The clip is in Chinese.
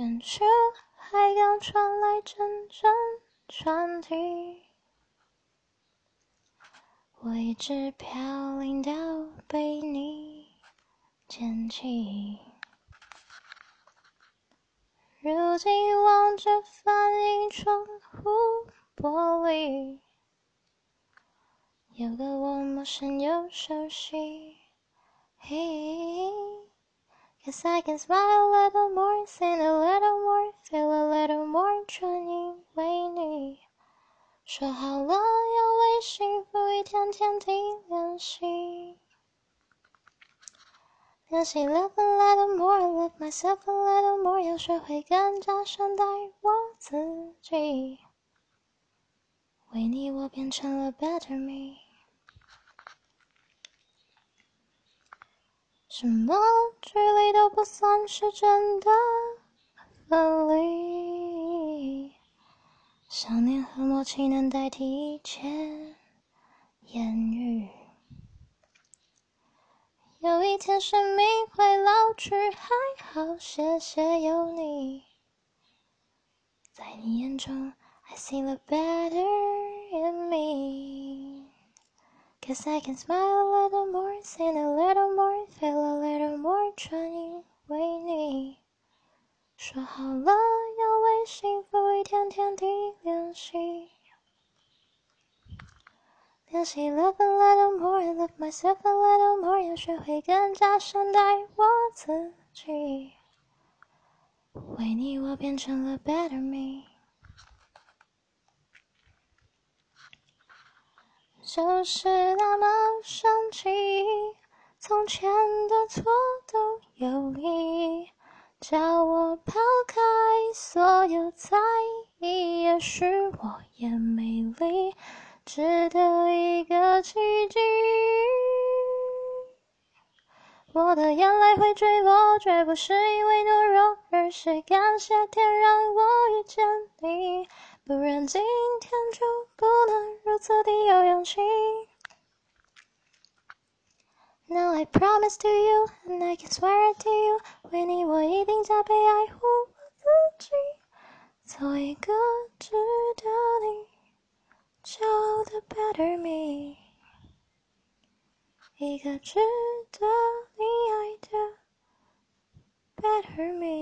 远处海港传来阵阵船笛，我一直飘零到被你捡起。如今望着反映窗户玻璃，有个我陌生又熟悉。Cause I can smile a little more, sing a little more, feel a little more，全因为你。说好了要为幸福一天天地练习。练习 love a little more, love myself a little more，要学会更加善待我自己。为你，我变成了 better me。 什么距离都不算是真的分离，想念和默契能代替一切言语。有一天生命会老去，还好谢谢有你，在你眼中，I see the better in me。Cause I can smile a little more, sing a little more, feel a little more，全因为你。说好了要为幸福一天天地练习，练习 love a little more, love myself a little more，要学会更加善待我自己。为你，我变成了 better me。 就是那么神奇，从前的错都有意，叫我抛开所有在意。也许我也美丽，值得一个奇迹。我的眼泪会坠落，绝不是因为懦弱，而是感谢天让我遇见你。不然今天就不 I promise to you, and I can swear it to you，为你我一定加倍爱护我自己，做一个值得你骄傲的 better me，一个值得你爱的 better me。